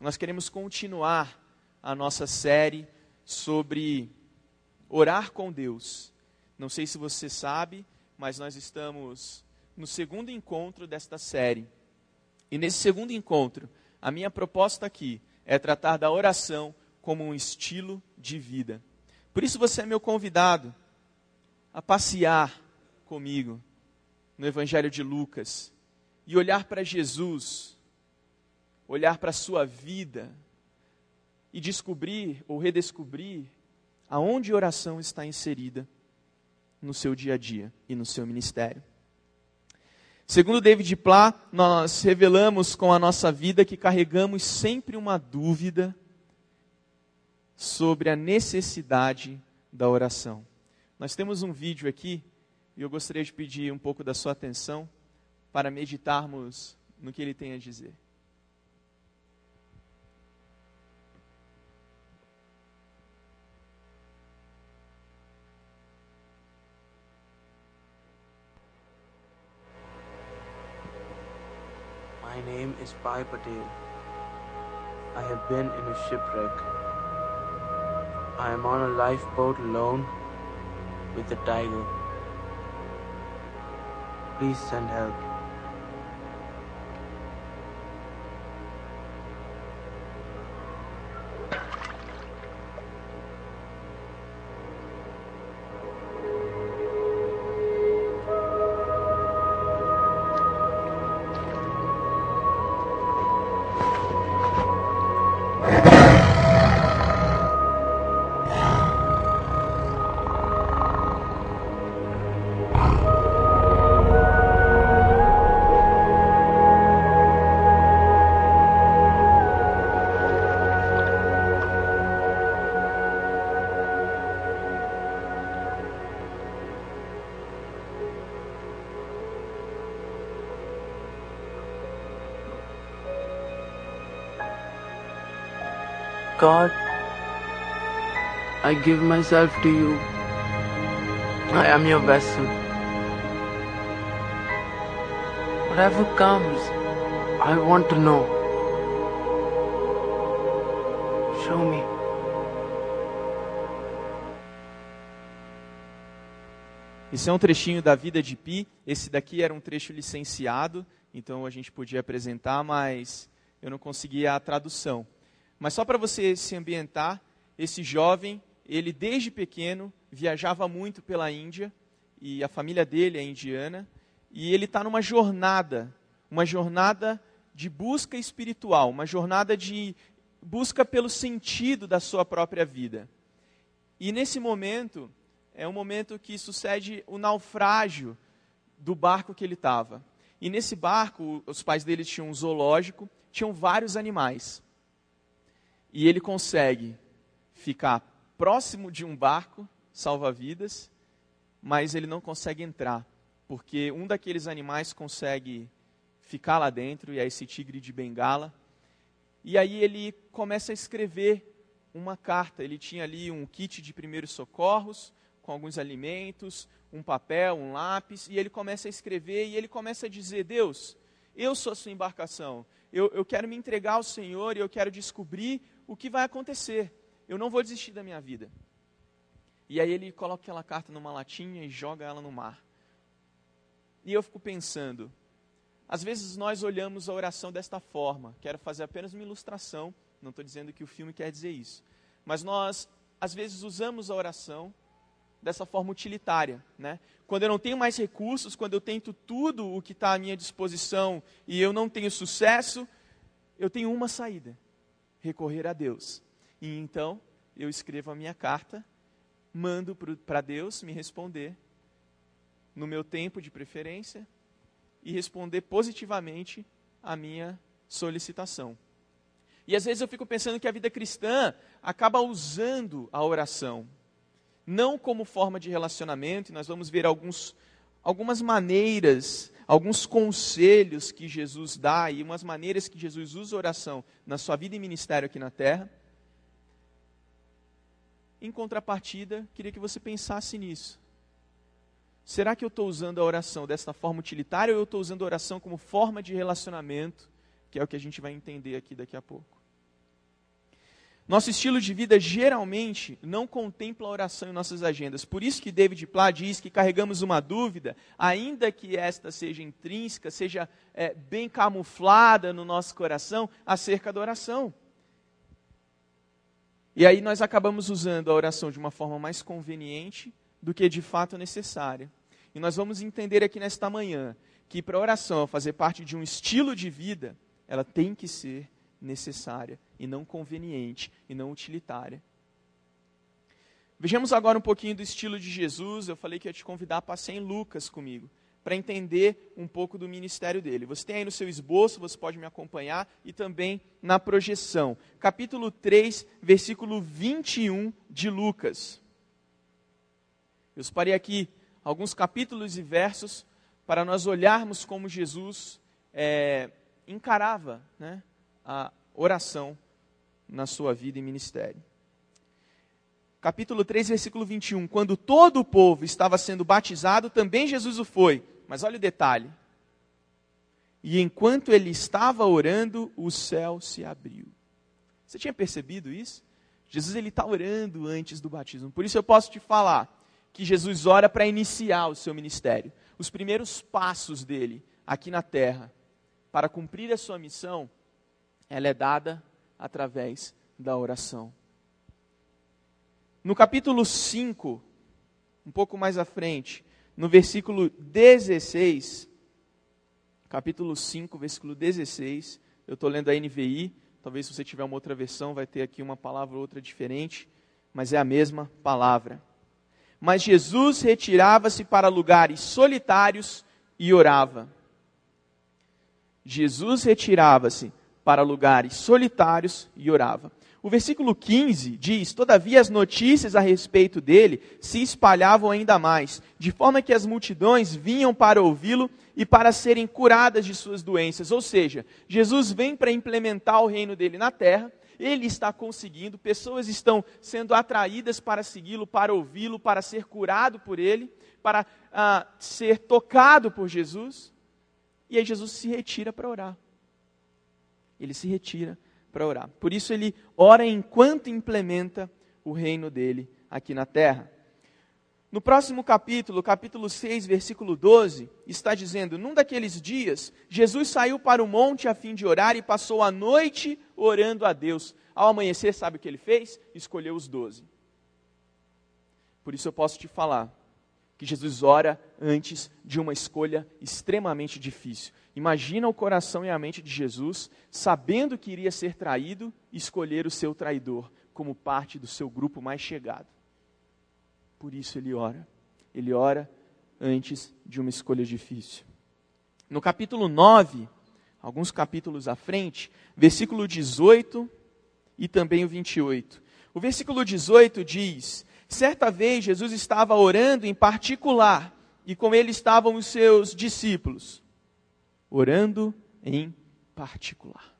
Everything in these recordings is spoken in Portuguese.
nós queremos continuar a nossa série sobre orar com Deus. Não sei se você sabe, mas nós estamos no segundo encontro desta série. E nesse segundo encontro, a minha proposta aqui é tratar da oração como um estilo de vida. Por isso você é meu convidado a passear comigo no Evangelho de Lucas e olhar para Jesus, olhar para a sua vida e descobrir ou redescobrir aonde oração está inserida no seu dia a dia e no seu ministério. Segundo David Pla, nós revelamos com a nossa vida que carregamos sempre uma dúvida sobre a necessidade da oração. Nós temos um vídeo aqui e eu gostaria de pedir um pouco da sua atenção para meditarmos no que ele tem a dizer. My name is Pai Patel. I have been in a shipwreck. I am on a lifeboat alone with a tiger. Please send help. God, I give myself to you. I am your vessel. Whatever comes, I want to know. Show me. Isso é um trechinho da vida de Pi. Esse daqui era um trecho licenciado, então a gente podia apresentar, mas eu não conseguia a tradução. Mas só para você se ambientar, esse jovem, ele desde pequeno viajava muito pela Índia, e a família dele é indiana, e ele está numa jornada, uma jornada de busca espiritual, uma jornada de busca pelo sentido da sua própria vida. E nesse momento, é um momento que sucede o naufrágio do barco que ele estava. E nesse barco, os pais dele tinham um zoológico, tinham vários animais e ele consegue ficar próximo de um barco salva-vidas, mas ele não consegue entrar, porque um daqueles animais consegue ficar lá dentro, e é esse tigre de bengala. E aí ele começa a escrever uma carta. Ele tinha ali um kit de primeiros socorros, com alguns alimentos, um papel, um lápis, e ele começa a escrever e ele começa a dizer: Deus, eu sou a sua embarcação, eu, eu quero me entregar ao Senhor e eu quero descobrir o que vai acontecer. Eu não vou desistir da minha vida. E aí ele coloca aquela carta numa latinha e joga ela no mar. E eu fico pensando, às vezes nós olhamos a oração desta forma. Quero fazer apenas uma ilustração, não estou dizendo que o filme quer dizer isso. Mas nós, às vezes, usamos a oração dessa forma utilitária. Né? Quando eu não tenho mais recursos, quando eu tento tudo o que está à minha disposição e eu não tenho sucesso, eu tenho uma saída: recorrer a Deus. E então eu escrevo a minha carta, mando para Deus me responder no meu tempo de preferência e responder positivamente a minha solicitação. E às vezes eu fico pensando que a vida cristã acaba usando a oração, não como forma de relacionamento, e nós vamos ver alguns, algumas maneiras alguns conselhos que Jesus dá e umas maneiras que Jesus usa oração na sua vida e ministério aqui na terra. Em contrapartida, queria que você pensasse nisso. Será que eu estou usando a oração dessa forma utilitária ou eu estou usando a oração como forma de relacionamento, que é o que a gente vai entender aqui daqui a pouco? Nosso estilo de vida geralmente não contempla a oração em nossas agendas. Por isso que David Pla diz que carregamos uma dúvida, ainda que esta seja intrínseca, seja é, bem camuflada no nosso coração, acerca da oração. E aí nós acabamos usando a oração de uma forma mais conveniente do que de fato necessária. E nós vamos entender aqui nesta manhã que para a oração fazer parte de um estilo de vida, ela tem que ser necessária e não conveniente e não utilitária. Vejamos agora um pouquinho do estilo de Jesus. Eu falei que ia te convidar a passear em Lucas comigo, para entender um pouco do ministério dele. Você tem aí no seu esboço, você pode me acompanhar, e também na projeção. Capítulo 3, versículo 21 de Lucas. Eu separei aqui alguns capítulos e versos para nós olharmos como Jesus é, encarava né, a oração na sua vida e ministério. Capítulo 3, versículo 21. Quando todo o povo estava sendo batizado, também Jesus o foi. Mas olha o detalhe. E enquanto ele estava orando, o céu se abriu. Você tinha percebido isso? Jesus ele está orando antes do batismo. Por isso eu posso te falar que Jesus ora para iniciar o seu ministério. Os primeiros passos dele aqui na terra para cumprir a sua missão ela é dada através da oração. No capítulo 5, um pouco mais à frente, no versículo 16, capítulo 5, versículo 16, eu estou lendo a NVI, talvez se você tiver uma outra versão, vai ter aqui uma palavra ou outra diferente, mas é a mesma palavra. Mas Jesus retirava-se para lugares solitários e orava. Jesus retirava-se para lugares solitários e orava. O versículo 15 diz: Todavia as notícias a respeito dele se espalhavam ainda mais, de forma que as multidões vinham para ouvi-lo e para serem curadas de suas doenças. Ou seja, Jesus vem para implementar o reino dele na terra, ele está conseguindo, pessoas estão sendo atraídas para segui-lo, para ouvi-lo, para ser curado por ele, para ah, ser tocado por Jesus. E aí Jesus se retira para orar ele se retira para orar. Por isso ele ora enquanto implementa o reino dele aqui na terra. No próximo capítulo, capítulo 6, versículo 12, está dizendo: Num daqueles dias, Jesus saiu para o monte a fim de orar e passou a noite orando a Deus. Ao amanhecer, sabe o que ele fez? Escolheu os doze. Por isso eu posso te falar que Jesus ora antes de uma escolha extremamente difícil. Imagina o coração e a mente de Jesus, sabendo que iria ser traído, escolher o seu traidor como parte do seu grupo mais chegado. Por isso ele ora. Ele ora antes de uma escolha difícil. No capítulo 9, alguns capítulos à frente, versículo 18 e também o 28. O versículo 18 diz: Certa vez Jesus estava orando em particular, e com ele estavam os seus discípulos orando em particular,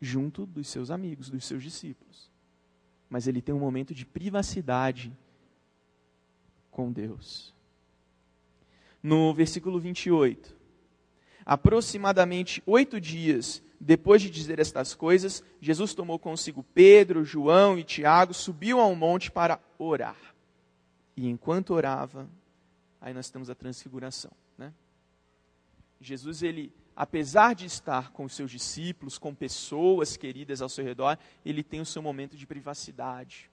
junto dos seus amigos, dos seus discípulos. Mas ele tem um momento de privacidade com Deus. No versículo 28, aproximadamente oito dias depois de dizer estas coisas, Jesus tomou consigo Pedro, João e Tiago, subiu a um monte para orar. E enquanto orava, aí nós temos a transfiguração. Né? Jesus, ele, apesar de estar com os seus discípulos, com pessoas queridas ao seu redor, ele tem o seu momento de privacidade.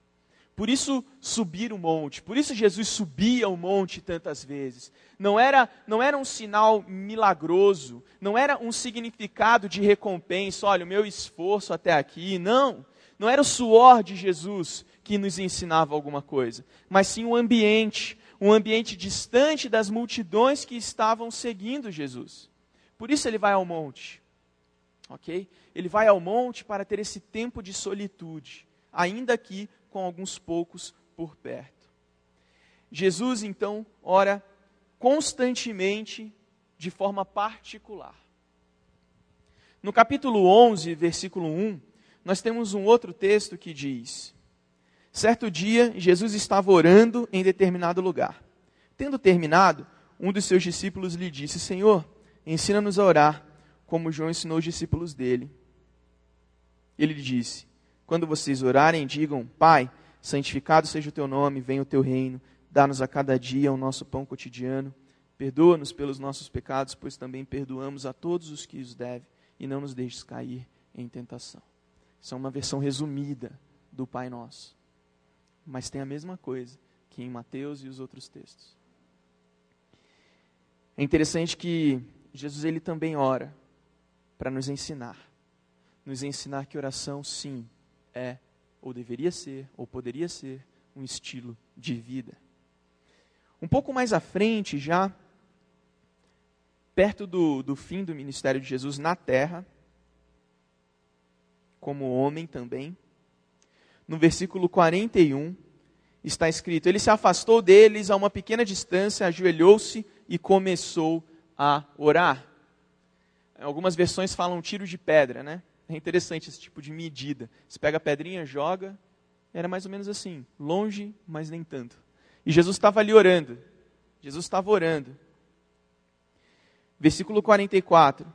Por isso subir o monte, por isso Jesus subia o monte tantas vezes. Não era, não era um sinal milagroso, não era um significado de recompensa, olha, o meu esforço até aqui, não. Não era o suor de Jesus que nos ensinava alguma coisa, mas sim o ambiente, um ambiente distante das multidões que estavam seguindo Jesus. Por isso ele vai ao monte. OK? Ele vai ao monte para ter esse tempo de solitude, ainda que com alguns poucos por perto. Jesus então ora constantemente de forma particular. No capítulo 11, versículo 1, nós temos um outro texto que diz: Certo dia, Jesus estava orando em determinado lugar. Tendo terminado, um dos seus discípulos lhe disse: Senhor, ensina-nos a orar, como João ensinou os discípulos dele. Ele lhe disse: Quando vocês orarem, digam: Pai, santificado seja o teu nome, venha o teu reino, dá-nos a cada dia o nosso pão cotidiano. Perdoa-nos pelos nossos pecados, pois também perdoamos a todos os que os devem, e não nos deixes cair em tentação. Isso é uma versão resumida do Pai Nosso. Mas tem a mesma coisa que em Mateus e os outros textos. É interessante que Jesus ele também ora para nos ensinar. Nos ensinar que oração, sim, é, ou deveria ser, ou poderia ser, um estilo de vida. Um pouco mais à frente, já perto do, do fim do ministério de Jesus na terra, como homem também, no versículo 41, está escrito: Ele se afastou deles a uma pequena distância, ajoelhou-se e começou a orar. Algumas versões falam tiro de pedra, né? É interessante esse tipo de medida. Você pega a pedrinha, joga, era mais ou menos assim, longe, mas nem tanto. E Jesus estava ali orando. Jesus estava orando. Versículo 44.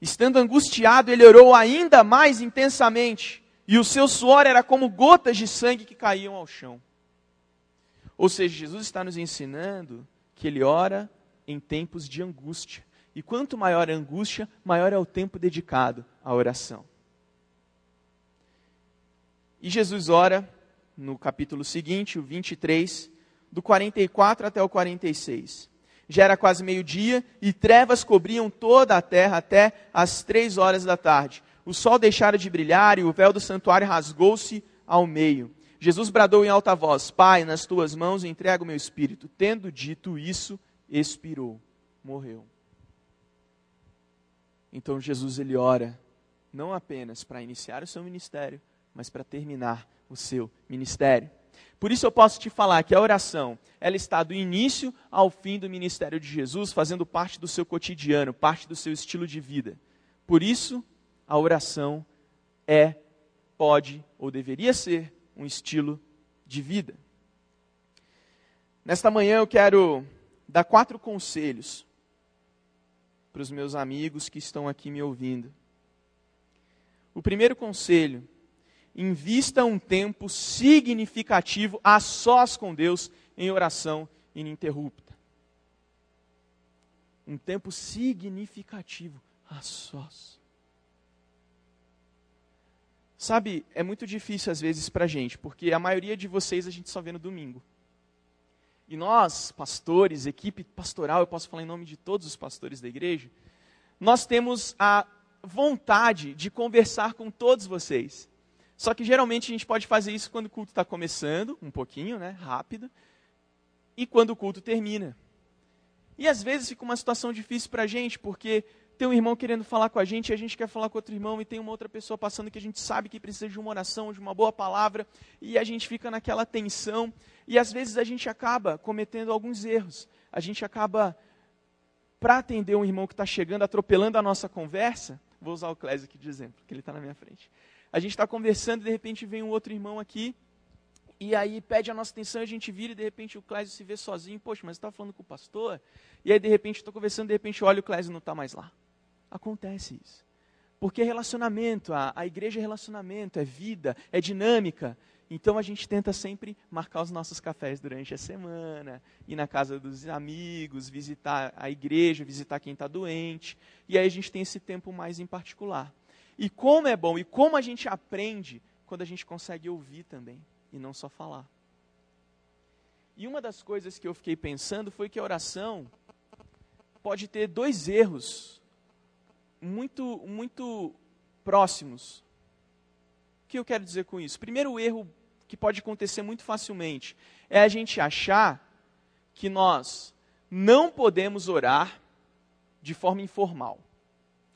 Estando angustiado, ele orou ainda mais intensamente, e o seu suor era como gotas de sangue que caíam ao chão. Ou seja, Jesus está nos ensinando que ele ora em tempos de angústia. E quanto maior a angústia, maior é o tempo dedicado à oração. E Jesus ora no capítulo seguinte, o 23, do 44 até o 46. Já era quase meio-dia e trevas cobriam toda a terra até as três horas da tarde. O sol deixara de brilhar e o véu do santuário rasgou-se ao meio. Jesus bradou em alta voz: Pai, nas tuas mãos entrego o meu espírito. Tendo dito isso, expirou, morreu. Então Jesus ele ora não apenas para iniciar o seu ministério, mas para terminar o seu ministério. Por isso eu posso te falar que a oração, ela está do início ao fim do ministério de Jesus, fazendo parte do seu cotidiano, parte do seu estilo de vida. Por isso, a oração é, pode ou deveria ser um estilo de vida. Nesta manhã eu quero dar quatro conselhos para os meus amigos que estão aqui me ouvindo. O primeiro conselho: invista um tempo significativo a sós com Deus em oração ininterrupta. Um tempo significativo a sós. Sabe, é muito difícil às vezes para a gente, porque a maioria de vocês a gente só vê no domingo. E nós, pastores, equipe pastoral, eu posso falar em nome de todos os pastores da igreja, nós temos a vontade de conversar com todos vocês. Só que geralmente a gente pode fazer isso quando o culto está começando, um pouquinho, né, rápido, e quando o culto termina. E às vezes fica uma situação difícil para a gente, porque tem um irmão querendo falar com a gente, e a gente quer falar com outro irmão, e tem uma outra pessoa passando que a gente sabe que precisa de uma oração, de uma boa palavra, e a gente fica naquela tensão, e às vezes a gente acaba cometendo alguns erros. A gente acaba, para atender um irmão que está chegando, atropelando a nossa conversa, vou usar o Clésio aqui de exemplo, porque ele está na minha frente. A gente está conversando e de repente vem um outro irmão aqui, e aí pede a nossa atenção, a gente vira e de repente o Clésio se vê sozinho, poxa, mas você está falando com o pastor? E aí de repente estou conversando, de repente olha o Clésio não está mais lá. Acontece isso. Porque é relacionamento, a, a igreja é relacionamento, é vida, é dinâmica. Então a gente tenta sempre marcar os nossos cafés durante a semana, ir na casa dos amigos, visitar a igreja, visitar quem está doente. E aí a gente tem esse tempo mais em particular. E como é bom, e como a gente aprende quando a gente consegue ouvir também, e não só falar. E uma das coisas que eu fiquei pensando foi que a oração pode ter dois erros muito, muito próximos. O que eu quero dizer com isso? Primeiro erro que pode acontecer muito facilmente é a gente achar que nós não podemos orar de forma informal.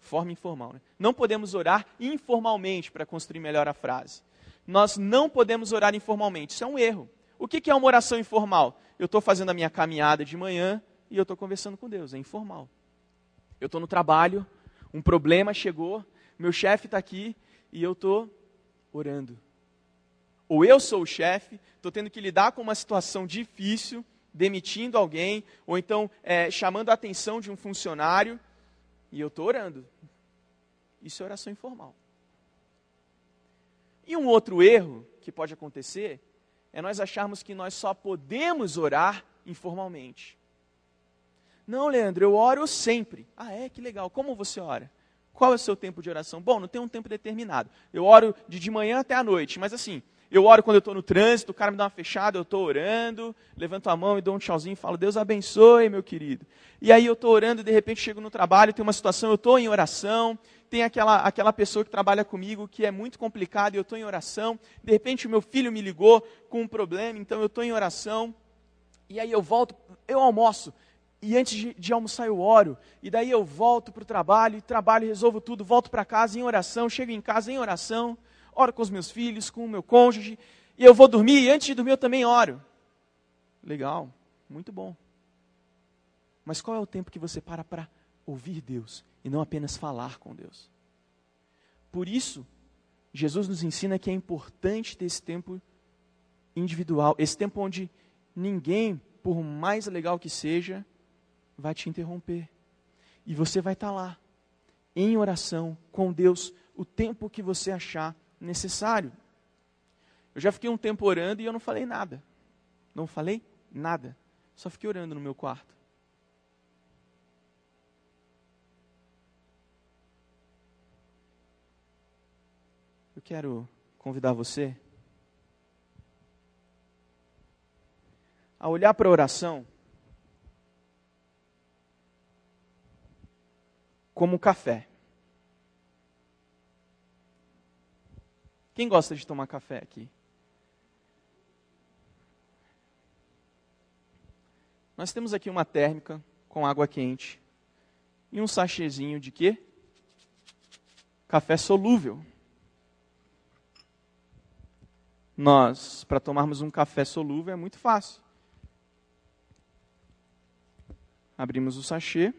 Forma informal, né? Não podemos orar informalmente, para construir melhor a frase. Nós não podemos orar informalmente. Isso é um erro. O que é uma oração informal? Eu estou fazendo a minha caminhada de manhã e eu estou conversando com Deus. É informal. Eu estou no trabalho, um problema chegou, meu chefe está aqui e eu estou orando. Ou eu sou o chefe, estou tendo que lidar com uma situação difícil, demitindo alguém, ou então é, chamando a atenção de um funcionário, e eu estou orando. Isso é oração informal. E um outro erro que pode acontecer é nós acharmos que nós só podemos orar informalmente. Não, Leandro, eu oro sempre. Ah, é? Que legal. Como você ora? Qual é o seu tempo de oração? Bom, não tem um tempo determinado. Eu oro de, de manhã até a noite, mas assim, eu oro quando eu estou no trânsito, o cara me dá uma fechada, eu estou orando, levanto a mão e dou um tchauzinho e falo, Deus abençoe, meu querido. E aí eu estou orando e de repente chego no trabalho, tem uma situação, eu estou em oração, tem aquela, aquela pessoa que trabalha comigo que é muito complicada e eu estou em oração, de repente o meu filho me ligou com um problema, então eu estou em oração, e aí eu volto, eu almoço, e antes de, de, almoçar eu oro, e daí eu volto para o trabalho, trabalho, resolvo tudo, volto para casa em oração, chego em casa em oração, oro com os meus filhos, com o meu cônjuge, e eu vou dormir, e antes de dormir eu também oro. Legal, muito bom. Mas qual é o tempo que você para para ouvir Deus e não apenas falar com Deus? Por isso, Jesus nos ensina que é importante ter esse tempo individual, esse tempo onde ninguém, por mais legal que seja, vai te interromper. E você vai estar lá, em oração com Deus, o tempo que você achar necessário. Eu já fiquei um tempo orando e eu não falei nada. Não falei nada. Só fiquei orando no meu quarto. Eu quero convidar você a olhar para a oração como café. Quem gosta de tomar café aqui? Nós temos aqui uma térmica com água quente e um sachêzinho de quê? Café solúvel. Nós, para tomarmos um café solúvel, é muito fácil. Abrimos o sachê,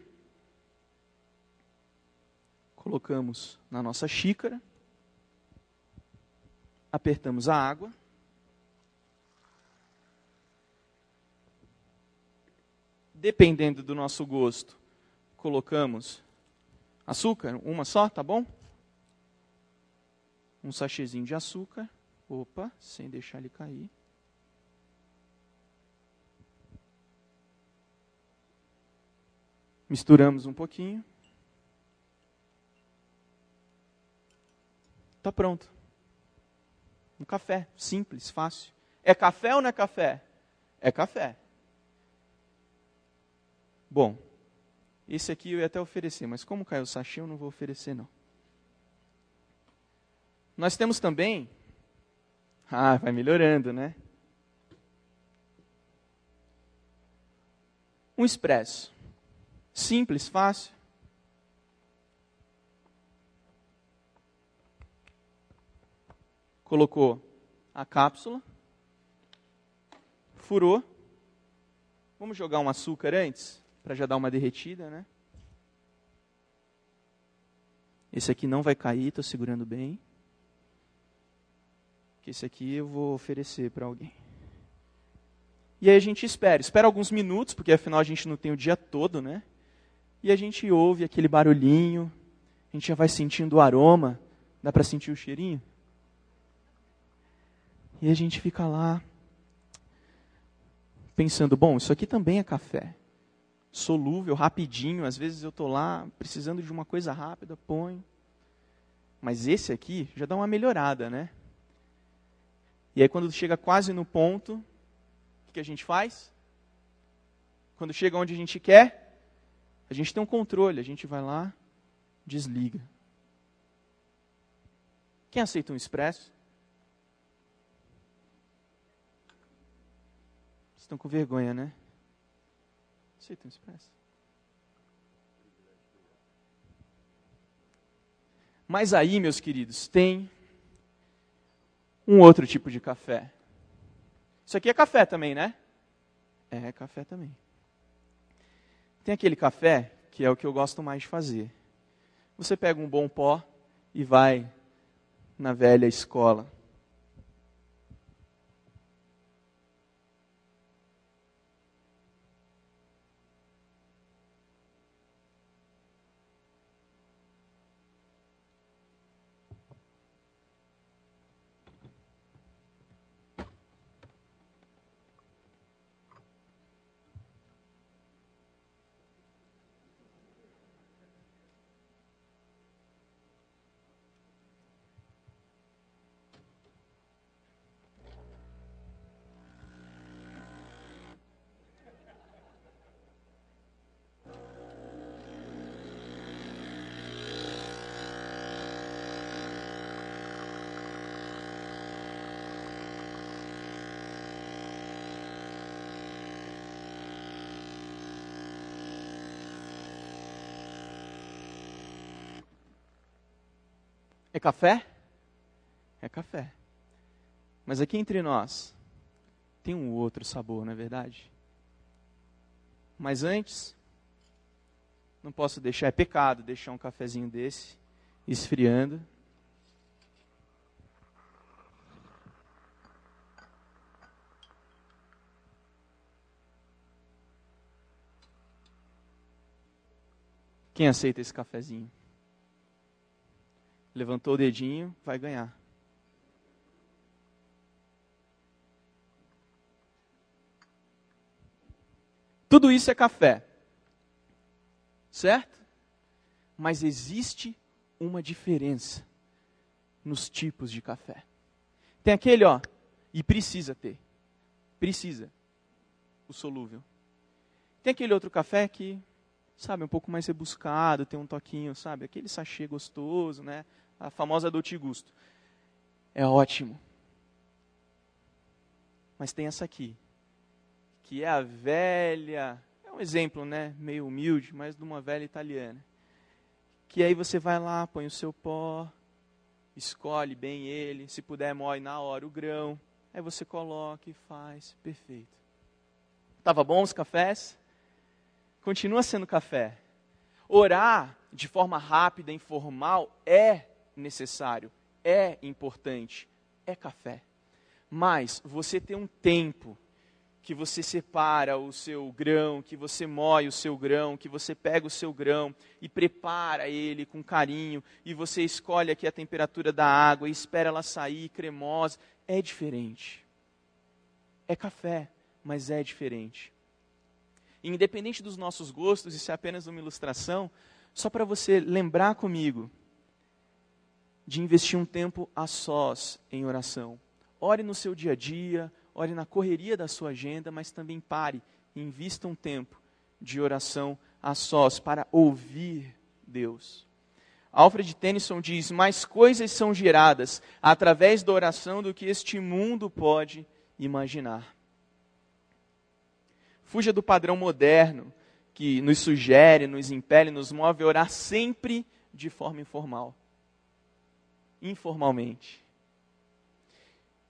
colocamos na nossa xícara, apertamos a água. Dependendo do nosso gosto, colocamos açúcar, uma só, tá bom? Um sachêzinho de açúcar. Opa, sem deixar ele cair. Misturamos um pouquinho. Está pronto. Um café, simples, fácil. É café ou não é café? É café. Bom, esse aqui eu ia até oferecer, mas como caiu o sachê, eu não vou oferecer não. Nós temos também. Ah, vai melhorando, né? Um expresso. Simples, fácil. Colocou a cápsula, furou. Vamos jogar um açúcar antes, para já dar uma derretida, né? Esse aqui não vai cair, estou segurando bem. Esse aqui eu vou oferecer para alguém. E aí a gente espera. Espera alguns minutos, porque afinal a gente não tem o dia todo, né? E a gente ouve aquele barulhinho, a gente já vai sentindo o aroma. Dá para sentir o cheirinho? E a gente fica lá pensando, bom, isso aqui também é café. Solúvel, rapidinho, às vezes eu estou lá precisando de uma coisa rápida, põe. Mas esse aqui já dá uma melhorada, né? E aí quando chega quase no ponto, o que a gente faz? Quando chega onde a gente quer, a gente tem um controle, a gente vai lá, desliga. Quem aceita um expresso? Estão com vergonha, né? Aceita um expresso. Mas aí, meus queridos, tem um outro tipo de café. Isso aqui é café também, né? É café também. Tem aquele café que é o que eu gosto mais de fazer. Você pega um bom pó e vai na velha escola É café? É café. Mas aqui entre nós, tem um outro sabor, não é verdade? Mas antes, não posso deixar, é pecado deixar um cafezinho desse esfriando. Quem aceita esse cafezinho? Levantou o dedinho, vai ganhar. Tudo isso é café. Certo? Mas existe uma diferença nos tipos de café. Tem aquele, ó, e precisa ter. Precisa. O solúvel. Tem aquele outro café que sabe, um pouco mais rebuscado, tem um toquinho, sabe, aquele sachê gostoso, né? A famosa Dolce Gusto. É ótimo. Mas tem essa aqui, que é a velha, é um exemplo, né, meio humilde, mas de uma velha italiana. Que aí você vai lá, põe o seu pó, escolhe bem ele, se puder moe na hora o grão, aí você coloca e faz, perfeito. Tava bom os cafés? Continua sendo café. Orar de forma rápida, informal, é necessário, é importante, é café. Mas você ter um tempo que você separa o seu grão, que você moe o seu grão, que você pega o seu grão e prepara ele com carinho, e você escolhe aqui a temperatura da água e espera ela sair cremosa, é diferente. É café, mas é diferente independente dos nossos gostos, isso é apenas uma ilustração, só para você lembrar comigo de investir um tempo a sós em oração. Ore no seu dia a dia, ore na correria da sua agenda, mas também pare e invista um tempo de oração a sós para ouvir Deus. Alfred Tennyson diz: Mais coisas são geradas através da oração do que este mundo pode imaginar. Fuja do padrão moderno que nos sugere, nos impele, nos move a orar sempre de forma informal. Informalmente.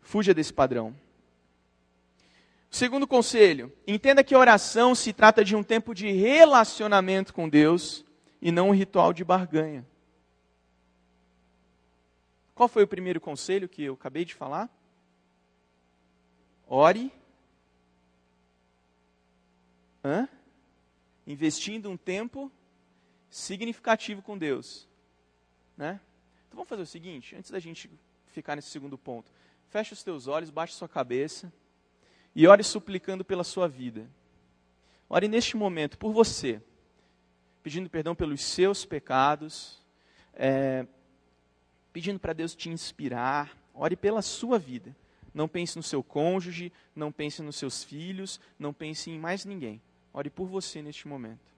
Fuja desse padrão. Segundo conselho, entenda que a oração se trata de um tempo de relacionamento com Deus e não um ritual de barganha. Qual foi o primeiro conselho que eu acabei de falar? Ore Hã? Investindo um tempo significativo com Deus. Né? Então vamos fazer o seguinte, antes da gente ficar nesse segundo ponto. Feche os teus olhos, baixe sua cabeça e ore suplicando pela sua vida. Ore neste momento por você, pedindo perdão pelos seus pecados, é, pedindo para Deus te inspirar. Ore pela sua vida. Não pense no seu cônjuge, não pense nos seus filhos, não pense em mais ninguém. Ore por você neste momento.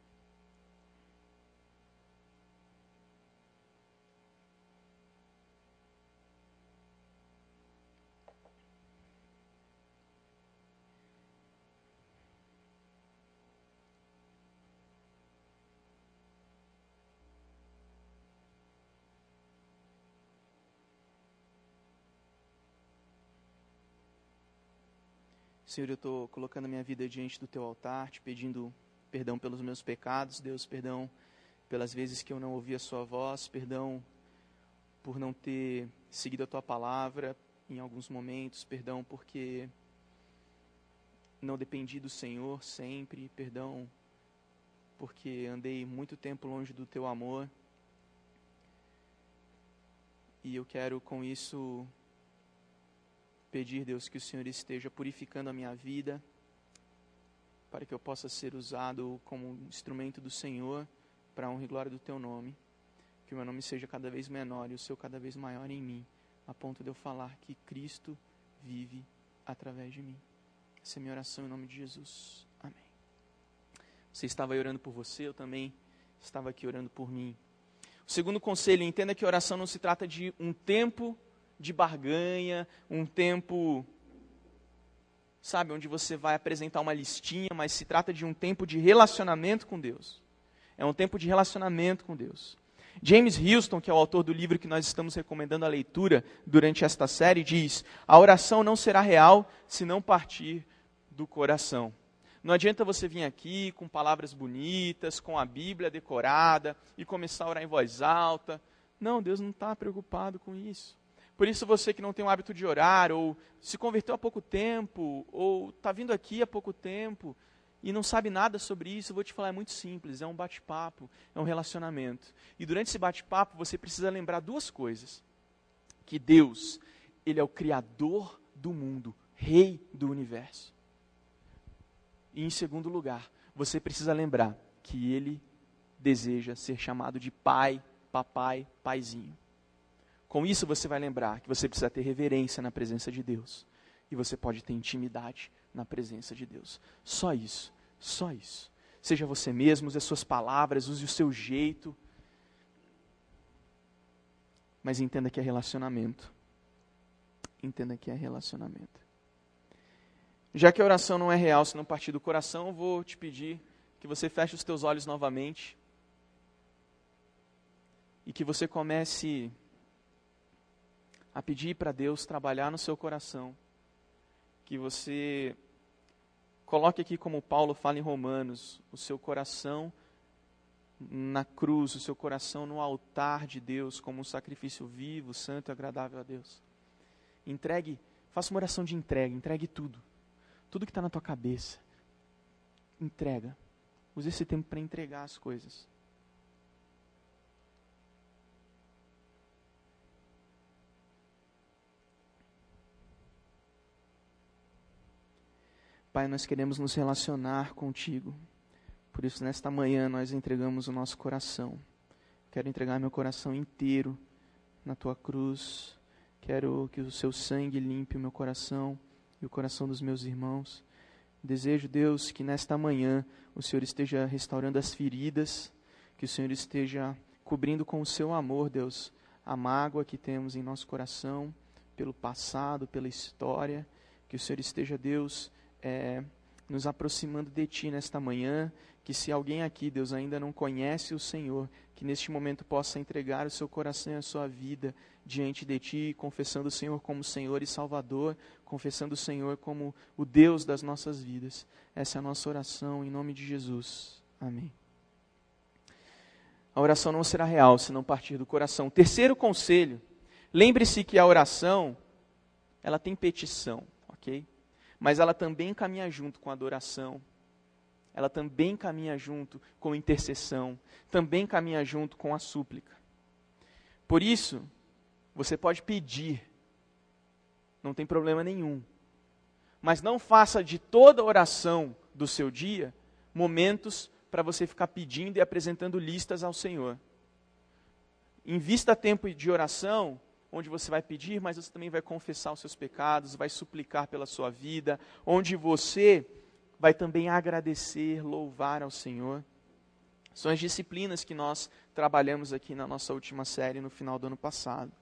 Senhor, eu estou colocando a minha vida diante do teu altar, te pedindo perdão pelos meus pecados, Deus, perdão pelas vezes que eu não ouvi a sua voz, perdão por não ter seguido a tua palavra em alguns momentos, perdão porque não dependi do Senhor sempre, perdão porque andei muito tempo longe do teu amor. E eu quero com isso pedir, Deus, que o Senhor esteja purificando a minha vida, para que eu possa ser usado como instrumento do Senhor para a honra e glória do Teu nome. Que o meu nome seja cada vez menor e o Seu cada vez maior em mim, a ponto de eu falar que Cristo vive através de mim. Essa é minha oração em nome de Jesus. Amém. Você estava orando por você, eu também estava aqui orando por mim. O segundo conselho, entenda que oração não se trata de um tempo de barganha, um tempo, sabe, onde você vai apresentar uma listinha, mas se trata de um tempo de relacionamento com Deus. É um tempo de relacionamento com Deus. James Houston, que é o autor do livro que nós estamos recomendando a leitura durante esta série, diz: A oração não será real se não partir do coração. Não adianta você vir aqui com palavras bonitas, com a Bíblia decorada e começar a orar em voz alta. Não, Deus não está preocupado com isso. Por isso, você que não tem o hábito de orar, ou se converteu há pouco tempo, ou está vindo aqui há pouco tempo e não sabe nada sobre isso, eu vou te falar, é muito simples: é um bate-papo, é um relacionamento. E durante esse bate-papo, você precisa lembrar duas coisas: que Deus, Ele é o Criador do mundo, Rei do universo. E em segundo lugar, você precisa lembrar que Ele deseja ser chamado de Pai, Papai, Paizinho. Com isso você vai lembrar que você precisa ter reverência na presença de Deus. E você pode ter intimidade na presença de Deus. Só isso, só isso. Seja você mesmo, use as suas palavras, use o seu jeito. Mas entenda que é relacionamento. Entenda que é relacionamento. Já que a oração não é real se não partir do coração, eu vou te pedir que você feche os teus olhos novamente e que você comece a pedir para Deus trabalhar no seu coração. Que você coloque aqui, como Paulo fala em Romanos, o seu coração na cruz, o seu coração no altar de Deus, como um sacrifício vivo, santo e agradável a Deus. Entregue, faça uma oração de entrega, entregue tudo. Tudo que está na tua cabeça. Entrega. Use esse tempo para entregar as coisas. Pai, nós queremos nos relacionar contigo. Por isso, nesta manhã, nós entregamos o nosso coração. Quero entregar meu coração inteiro na tua cruz. Quero que o seu sangue limpe o meu coração e o coração dos meus irmãos. Desejo, Deus, que nesta manhã o Senhor esteja restaurando as feridas, que o Senhor esteja cobrindo com o seu amor, Deus, a mágoa que temos em nosso coração, pelo passado, pela história. Que o Senhor esteja, Deus, é, nos aproximando de Ti nesta manhã. Que se alguém aqui, Deus, ainda não conhece o Senhor, que neste momento possa entregar o seu coração e a sua vida diante de Ti, confessando o Senhor como Senhor e Salvador, confessando o Senhor como o Deus das nossas vidas. Essa é a nossa oração, em nome de Jesus. Amém. A oração não será real se não partir do coração. Terceiro conselho: lembre-se que a oração ela tem petição, ok? Mas ela também caminha junto com a adoração, ela também caminha junto com intercessão, também caminha junto com a súplica. Por isso, você pode pedir, não tem problema nenhum, mas não faça de toda oração do seu dia momentos para você ficar pedindo e apresentando listas ao Senhor. Invista tempo de oração onde você vai pedir, mas você também vai confessar os seus pecados, vai suplicar pela sua vida, onde você vai também agradecer, louvar ao Senhor. São as disciplinas que nós trabalhamos aqui na nossa última série no final do ano passado.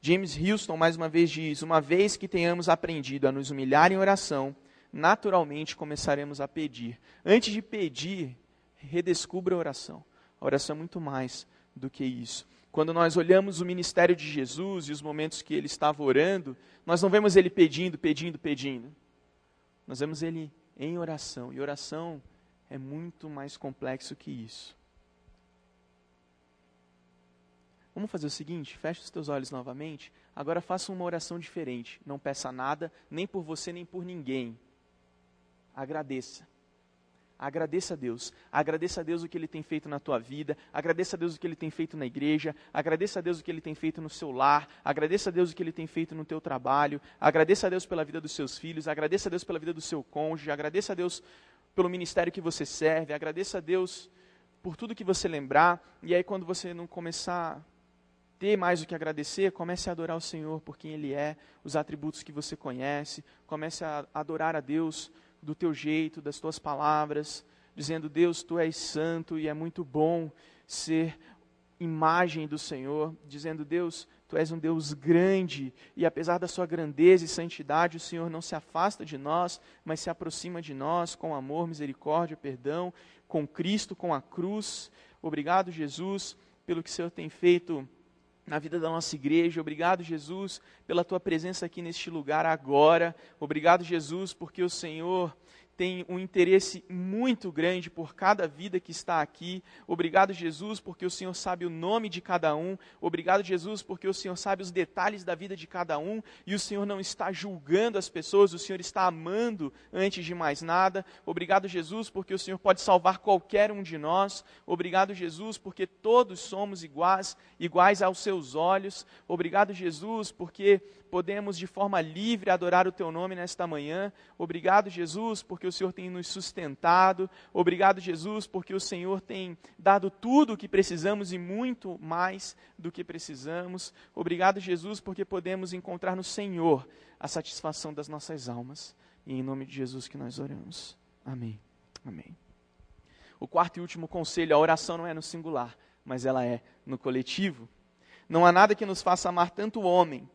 James Houston mais uma vez diz: Uma vez que tenhamos aprendido a nos humilhar em oração, naturalmente começaremos a pedir. Antes de pedir, redescubra a oração. A oração é muito mais do que isso. Quando nós olhamos o ministério de Jesus e os momentos que ele estava orando, nós não vemos ele pedindo, pedindo, pedindo. Nós vemos ele em oração. E oração é muito mais complexo que isso. Vamos fazer o seguinte: feche os teus olhos novamente. Agora faça uma oração diferente. Não peça nada, nem por você, nem por ninguém. Agradeça. Agradeça a Deus. Agradeça a Deus o que Ele tem feito na tua vida. Agradeça a Deus o que Ele tem feito na igreja. Agradeça a Deus o que Ele tem feito no seu lar. Agradeça a Deus o que Ele tem feito no teu trabalho. Agradeça a Deus pela vida dos seus filhos. Agradeça a Deus pela vida do seu cônjuge. Agradeça a Deus pelo ministério que você serve. Agradeça a Deus por tudo que você lembrar. E aí, quando você não começar a ter mais o que agradecer, comece a adorar o Senhor por quem Ele é, os atributos que você conhece. Comece a adorar a Deus do teu jeito, das tuas palavras, dizendo: Deus, tu és santo e é muito bom ser imagem do Senhor, dizendo: Deus, tu és um Deus grande e apesar da sua grandeza e santidade, o Senhor não se afasta de nós, mas se aproxima de nós com amor, misericórdia, perdão, com Cristo, com a cruz. Obrigado, Jesus, pelo que o Senhor tem feito na vida da nossa igreja. Obrigado, Jesus, pela tua presença aqui neste lugar agora. Obrigado, Jesus, porque o Senhor tem um interesse muito grande por cada vida que está aqui. Obrigado, Jesus, porque o Senhor sabe o nome de cada um. Obrigado, Jesus, porque o Senhor sabe os detalhes da vida de cada um e o Senhor não está julgando as pessoas, o Senhor está amando antes de mais nada. Obrigado, Jesus, porque o Senhor pode salvar qualquer um de nós. Obrigado, Jesus, porque todos somos iguais, iguais aos seus olhos. Obrigado, Jesus, porque podemos de forma livre adorar o teu nome nesta manhã. Obrigado, Jesus, porque o Senhor tem nos sustentado. Obrigado, Jesus, porque o Senhor tem dado tudo o que precisamos e muito mais do que precisamos. Obrigado, Jesus, porque podemos encontrar no Senhor a satisfação das nossas almas. E em nome de Jesus que nós oramos. Amém. Amém. O quarto e último conselho, a oração não é no singular, mas ela é no coletivo. Não há nada que nos faça amar tanto o homem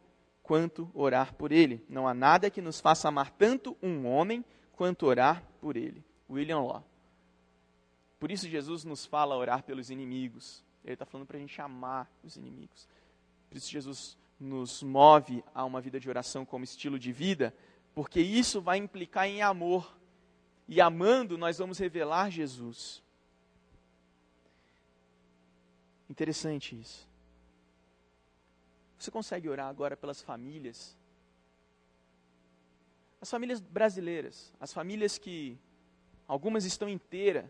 quanto orar por ele. Não há nada que nos faça amar tanto um homem quanto orar por ele. William Law. Por isso Jesus nos fala orar pelos inimigos. Ele está falando para a gente amar os inimigos. Por isso Jesus nos move a uma vida de oração como estilo de vida, porque isso vai implicar em amor. E amando, nós vamos revelar Jesus. Interessante isso. Você consegue orar agora pelas famílias? As famílias brasileiras, as famílias que algumas estão inteiras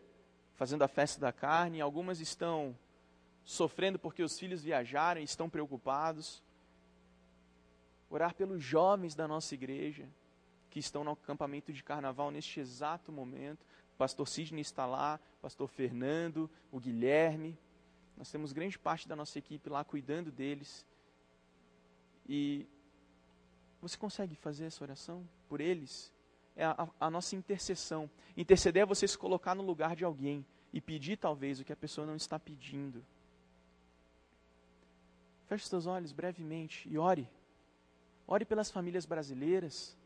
fazendo a festa da carne, algumas estão sofrendo porque os filhos viajaram e estão preocupados. Orar pelos jovens da nossa igreja que estão no acampamento de carnaval neste exato momento. O pastor Sidney está lá, o pastor Fernando, o Guilherme. Nós temos grande parte da nossa equipe lá cuidando deles. E você consegue fazer essa oração por eles? É a, a, nossa intercessão. Interceder é você se colocar no lugar de alguém e pedir talvez o que a pessoa não está pedindo. Feche seus olhos brevemente e ore. Ore pelas famílias brasileiras.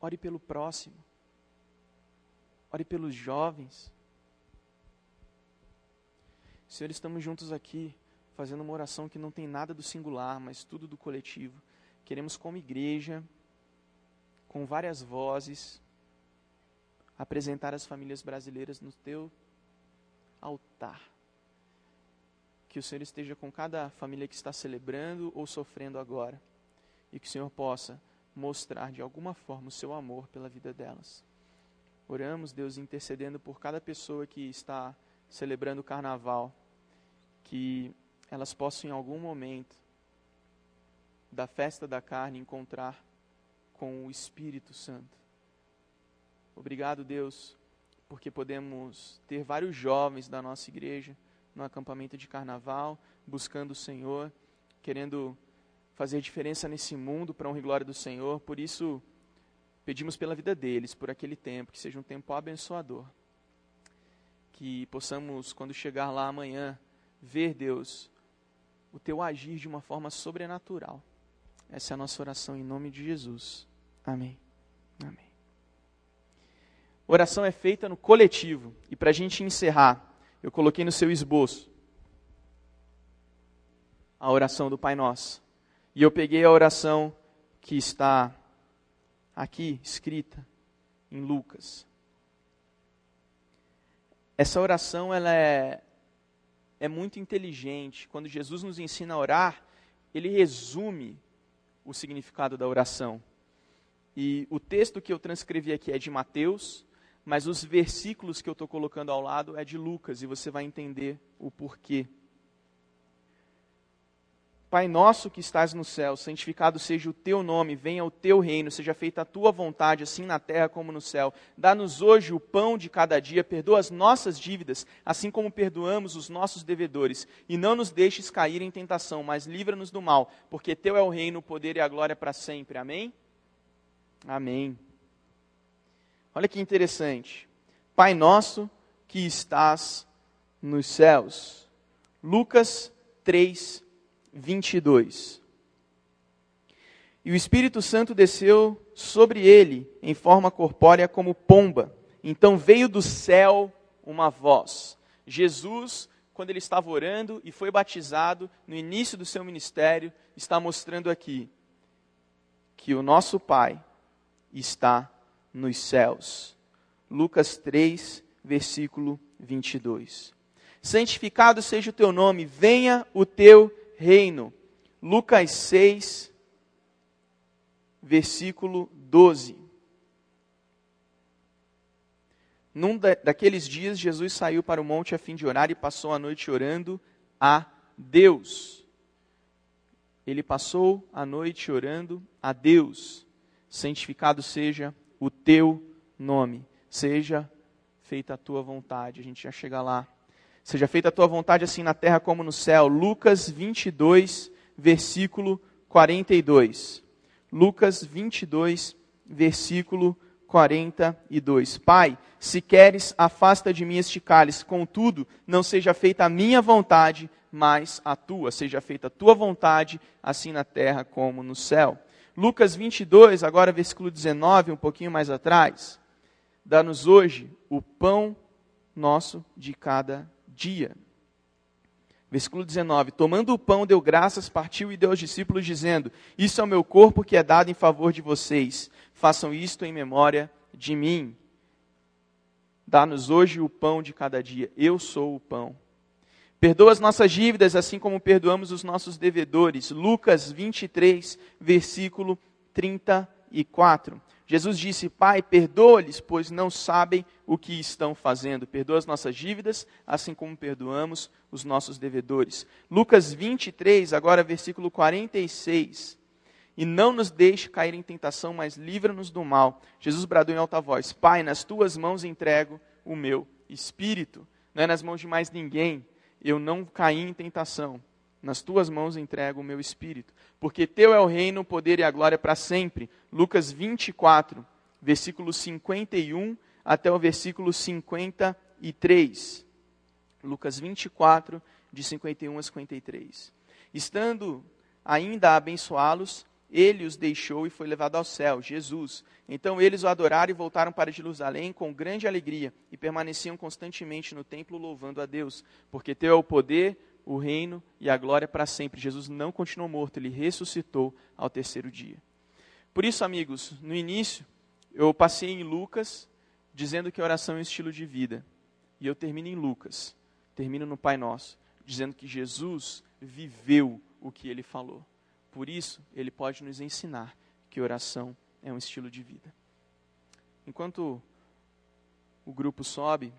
Ore pelo próximo. Ore pelos jovens. Senhor, estamos juntos aqui fazendo uma oração que não tem nada do singular, mas tudo do coletivo. Queremos, como igreja, com várias vozes, apresentar as famílias brasileiras no teu altar. Que o Senhor esteja com cada família que está celebrando ou sofrendo agora. E que o Senhor possa mostrar de alguma forma o seu amor pela vida delas. Oramos, Deus, intercedendo por cada pessoa que está celebrando o carnaval. Que elas possam em algum momento da festa da carne encontrar com o Espírito Santo. Obrigado, Deus, porque podemos ter vários jovens da nossa igreja no acampamento de carnaval, buscando o Senhor, querendo fazer diferença nesse mundo para honra e glória do Senhor. Por isso, pedimos pela vida deles, por aquele tempo, que seja um tempo abençoador. Que possamos, quando chegar lá amanhã, ver, Deus, o teu agir de uma forma sobrenatural. Essa é a nossa oração em nome de Jesus. Amém. Amém. Oração é feita no coletivo. E para a gente encerrar, eu coloquei no seu esboço a oração do Pai Nosso. E eu peguei a oração que está aqui escrita em Lucas. Essa oração ela é é muito inteligente. Quando Jesus nos ensina a orar, ele resume o significado da oração. E o texto que eu transcrevi aqui é de Mateus, mas os versículos que eu estou colocando ao lado é de Lucas, e você vai entender o porquê. Pai nosso que estás no céu, santificado seja o teu nome, venha o teu reino, seja feita a tua vontade, assim na terra como no céu. Dá-nos hoje o pão de cada dia, perdoa as nossas dívidas, assim como perdoamos os nossos devedores. E não nos deixes cair em tentação, mas livra-nos do mal, porque teu é o reino, o poder e a glória para sempre. Amém? Amém. Olha que interessante. Pai nosso que estás nos céus. Lucas 3, 22. E o Espírito Santo desceu sobre ele em forma corpórea como pomba. Então veio do céu uma voz. Jesus quando ele estava orando e foi batizado, no início do seu ministério, está mostrando aqui que o nosso Pai está nos céus. Lucas 3, versículo 22. Santificado seja o teu nome, venha o teu reino. Lucas 6, versículo 12. Num da, daqueles dias, Jesus saiu para o monte a fim de orar e passou a noite orando a Deus. Ele passou a noite orando a Deus. Santificado seja o teu nome. Seja feita a tua vontade. A gente já chega lá. Seja feita a tua vontade assim na terra como no céu. Lucas 22, versículo 42. Lucas 22, versículo 42. Pai, se queres, afasta de mim este cálice, contudo, não seja feita a minha vontade, mas a tua. Seja feita a tua vontade, assim na terra como no céu. Lucas 22, agora versículo 19, um pouquinho mais atrás. Dá-nos hoje o pão nosso de cada dia. Versículo 19: Tomando o pão, deu graças, partiu e deu aos discípulos, dizendo: Isso é o meu corpo que é dado em favor de vocês. Façam isto em memória de mim. Dá-nos hoje o pão de cada dia. Eu sou o pão. Perdoa as nossas dívidas, assim como perdoamos os nossos devedores. Lucas 23, versículo 34. Jesus disse: Pai, perdoa-lhes, pois não sabem o que estão fazendo. Perdoa as nossas dívidas, assim como perdoamos os nossos devedores. Lucas 23, agora versículo 46. E não nos deixe cair em tentação, mas livra-nos do mal. Jesus bradou em alta voz: Pai, nas tuas mãos entrego o meu espírito. Não é nas mãos de mais ninguém. Eu não caí em tentação. Nas tuas mãos entrego o meu espírito. Porque teu é o reino, o poder e a glória para sempre. Lucas 24, versículo 51 até o versículo 53. Lucas 24, de 51 a 53. Estando ainda a abençoá-los, ele os deixou e foi levado ao céu, Jesus. Então eles o adoraram e voltaram para Jerusalém com grande alegria e permaneciam constantemente no templo louvando a Deus, porque teu é o poder, o reino e a glória para sempre. Jesus não continuou morto, ele ressuscitou ao terceiro dia. Por isso, amigos, no início eu passei em Lucas dizendo que oração é um estilo de vida. E eu termino em Lucas, termino no Pai Nosso, dizendo que Jesus viveu o que ele falou. Por isso, ele pode nos ensinar que oração é um estilo de vida. Enquanto o grupo sobe,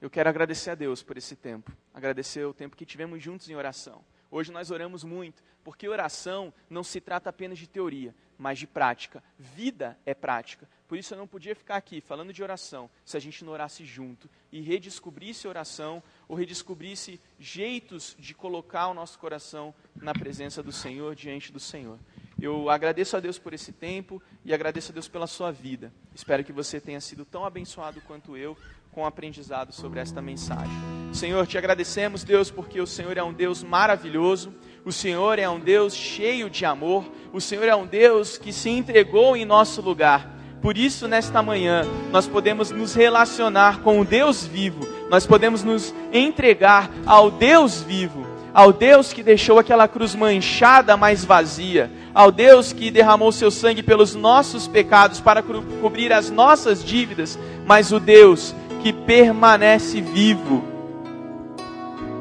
eu quero agradecer a Deus por esse tempo, agradecer o tempo que tivemos juntos em oração. Hoje nós oramos muito, porque oração não se trata apenas de teoria, mas de prática. Vida é prática. Por isso eu não podia ficar aqui falando de oração se a gente não orasse junto e redescobrisse oração ou redescobrisse jeitos de colocar o nosso coração na presença do Senhor, diante do Senhor. Eu agradeço a Deus por esse tempo e agradeço a Deus pela sua vida. Espero que você tenha sido tão abençoado quanto eu com o aprendizado sobre esta mensagem. Senhor, te agradecemos, Deus, porque o Senhor é um Deus maravilhoso, o Senhor é um Deus cheio de amor, o Senhor é um Deus que se entregou em nosso lugar. Por isso, nesta manhã, nós podemos nos relacionar com o Deus vivo, nós podemos nos entregar ao Deus vivo, ao Deus que deixou aquela cruz manchada, mas vazia, ao Deus que derramou seu sangue pelos nossos pecados para cobrir as nossas dívidas, mas o Deus que permanece vivo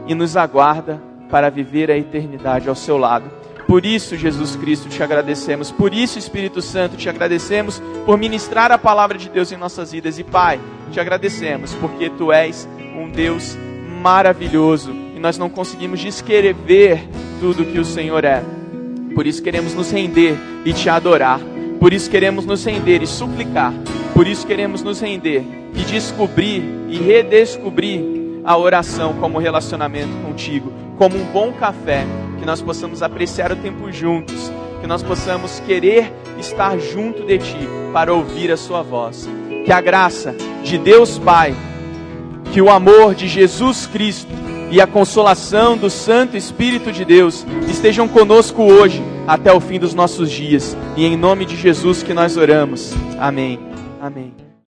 e nos aguarda para viver a eternidade ao seu lado. Por isso, Jesus Cristo, te agradecemos. Por isso, Espírito Santo, te agradecemos por ministrar a palavra de Deus em nossas vidas. E, Pai, te agradecemos porque tu és um Deus maravilhoso e nós não conseguimos descrever tudo que o Senhor é. Por isso, queremos nos render e te adorar. Por isso, queremos nos render e suplicar. Por isso, queremos nos render e descobrir e redescobrir a oração como relacionamento contigo, como um bom café, que nós possamos apreciar o tempo juntos, que nós possamos querer estar junto de ti para ouvir a sua voz. Que a graça de Deus Pai, que o amor de Jesus Cristo e a consolação do Santo Espírito de Deus estejam conosco hoje até o fim dos nossos dias. E em nome de Jesus que nós oramos. Amém. Amém.